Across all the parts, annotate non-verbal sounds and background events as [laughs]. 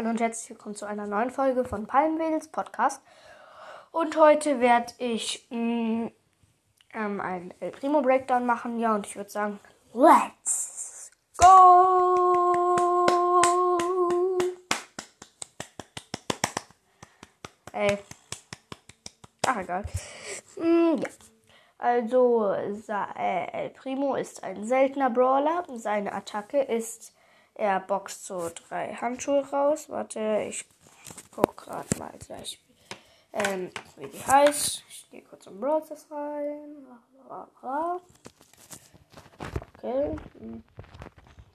Hallo und herzlich willkommen zu einer neuen Folge von Palmwedels Podcast. Und heute werde ich mh, mm, ähm, einen El Primo Breakdown machen. Ja, und ich würde sagen, let's go! Ey. Ach, egal. Mm, ja. Also, äh, El Primo ist ein seltener Brawler. Seine Attacke ist er boxt so drei Handschuhe raus. Warte, ich guck gerade mal gleich, ähm, wie die heißt. Ich gehe kurz im Browser rein. Okay.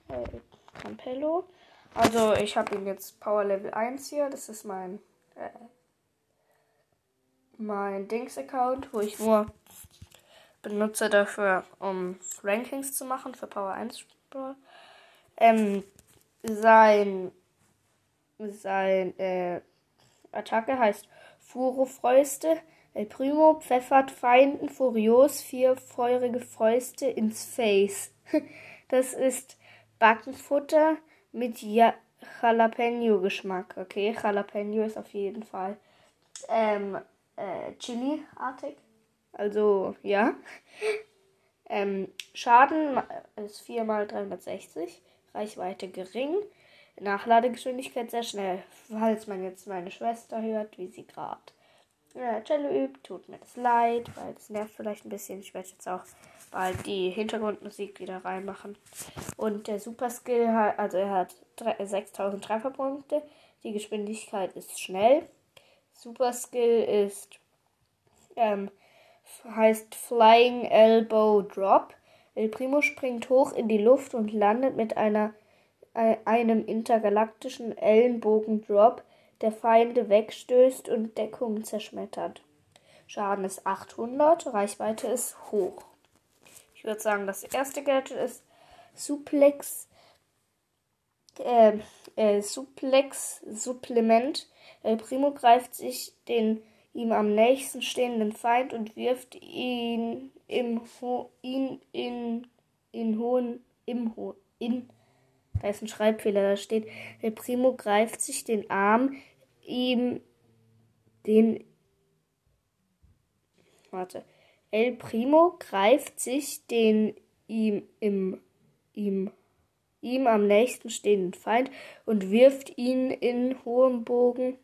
Hey, Campello. Also ich habe ihn jetzt Power Level 1 hier. Das ist mein äh, mein Dings-Account, wo ich nur benutze dafür, um Rankings zu machen für Power 1 Brawl. Ähm, sein sein äh, Attacke heißt Furo-Fäuste. El Primo pfeffert Feinden furios vier feurige Fäuste ins Face. [laughs] Das ist Backenfutter mit ja Jalapeno-Geschmack. Okay, Jalapeno ist auf jeden Fall ähm, äh, Chili-artig. Also, ja. [laughs] Ähm, Schaden ist 4 mal 360. Reichweite gering, Nachladegeschwindigkeit sehr schnell. Falls man jetzt meine Schwester hört, wie sie gerade ja, Cello übt, tut mir das leid, weil es nervt vielleicht ein bisschen. Ich werde jetzt auch bald die Hintergrundmusik wieder reinmachen. Und der Super Skill hat, also er hat 6000 Trefferpunkte. Die Geschwindigkeit ist schnell. Super Skill ist, ähm, heißt Flying Elbow Drop. El Primo springt hoch in die Luft und landet mit einer, äh, einem intergalaktischen Ellenbogendrop, der Feinde wegstößt und Deckung zerschmettert. Schaden ist 800, Reichweite ist hoch. Ich würde sagen, das erste Gadget ist Suplex, äh, äh, Suplex Supplement. El Primo greift sich den ihm am nächsten stehenden Feind und wirft ihn im Ho ihn in in hohen im Ho in da ist ein Schreibfehler, da steht der Primo greift sich den Arm ihm den warte El Primo greift sich den ihm im ihm ihm am nächsten stehenden Feind und wirft ihn in hohem Bogen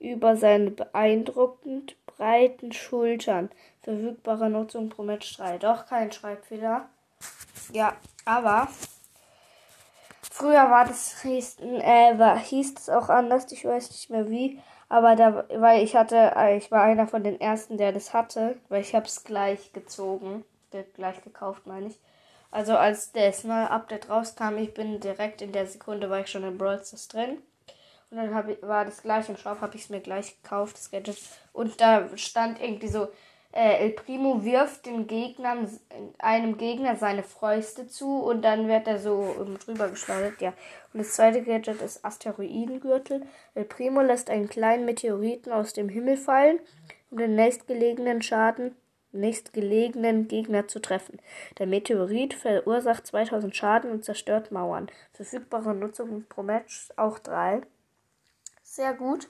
über seine beeindruckend breiten Schultern. Verfügbare Nutzung pro Match 3. Doch kein Schreibfehler. Ja, aber früher war das hieß, äh, war, hieß es auch anders, ich weiß nicht mehr wie. Aber da, weil ich hatte, äh, ich war einer von den ersten, der das hatte, weil ich hab's gleich gezogen, gleich gekauft, meine ich. Also als das neue Update rauskam, ich bin direkt in der Sekunde, war ich schon in Brawl drin. Und dann ich, war das gleich im Shop, habe ich es mir gleich gekauft, das Gadget. Und da stand irgendwie so, äh, El Primo wirft den Gegnern, einem Gegner seine Fäuste zu und dann wird er so drüber geschleudert, ja. Und das zweite Gadget ist Asteroidengürtel. El Primo lässt einen kleinen Meteoriten aus dem Himmel fallen, um den nächstgelegenen Schaden, nächstgelegenen Gegner zu treffen. Der Meteorit verursacht 2000 Schaden und zerstört Mauern. Verfügbare Nutzung pro Match auch drei sehr gut.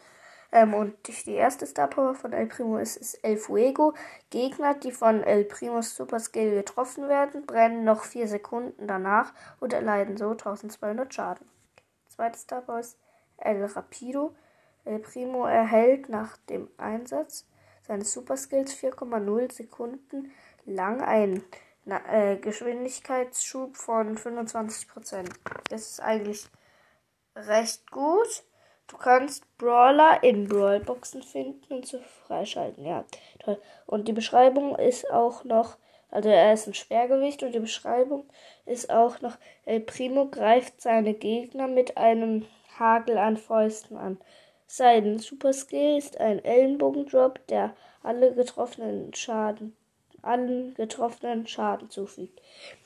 Ähm, und die erste Star Power von El Primo ist, ist El Fuego. Gegner, die von El Primos Super Skill getroffen werden, brennen noch 4 Sekunden danach und erleiden so 1200 Schaden. Zweite Star Power ist El Rapido. El Primo erhält nach dem Einsatz seines Super Skills 4,0 Sekunden lang einen äh, Geschwindigkeitsschub von 25%. Das ist eigentlich recht gut. Du kannst Brawler in Brawlboxen finden und zu freischalten. Ja, toll. Und die Beschreibung ist auch noch, also er ist ein Schwergewicht und die Beschreibung ist auch noch, El Primo greift seine Gegner mit einem Hagel an Fäusten an. Sein Super Skill ist ein Ellenbogendrop, der alle getroffenen Schaden, allen getroffenen Schaden zufügt.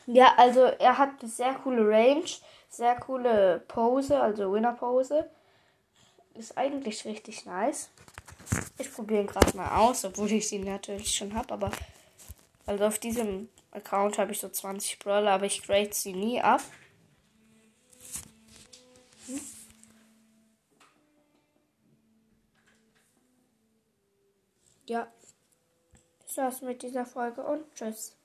Ja, also er hat eine sehr coole Range, sehr coole Pose, also Winner Pose ist eigentlich richtig nice. Ich probiere ihn gerade mal aus, obwohl ich ihn natürlich schon habe, aber also auf diesem Account habe ich so 20 Brawler, aber ich grade sie nie ab. Hm? Ja, das war's mit dieser Folge und tschüss.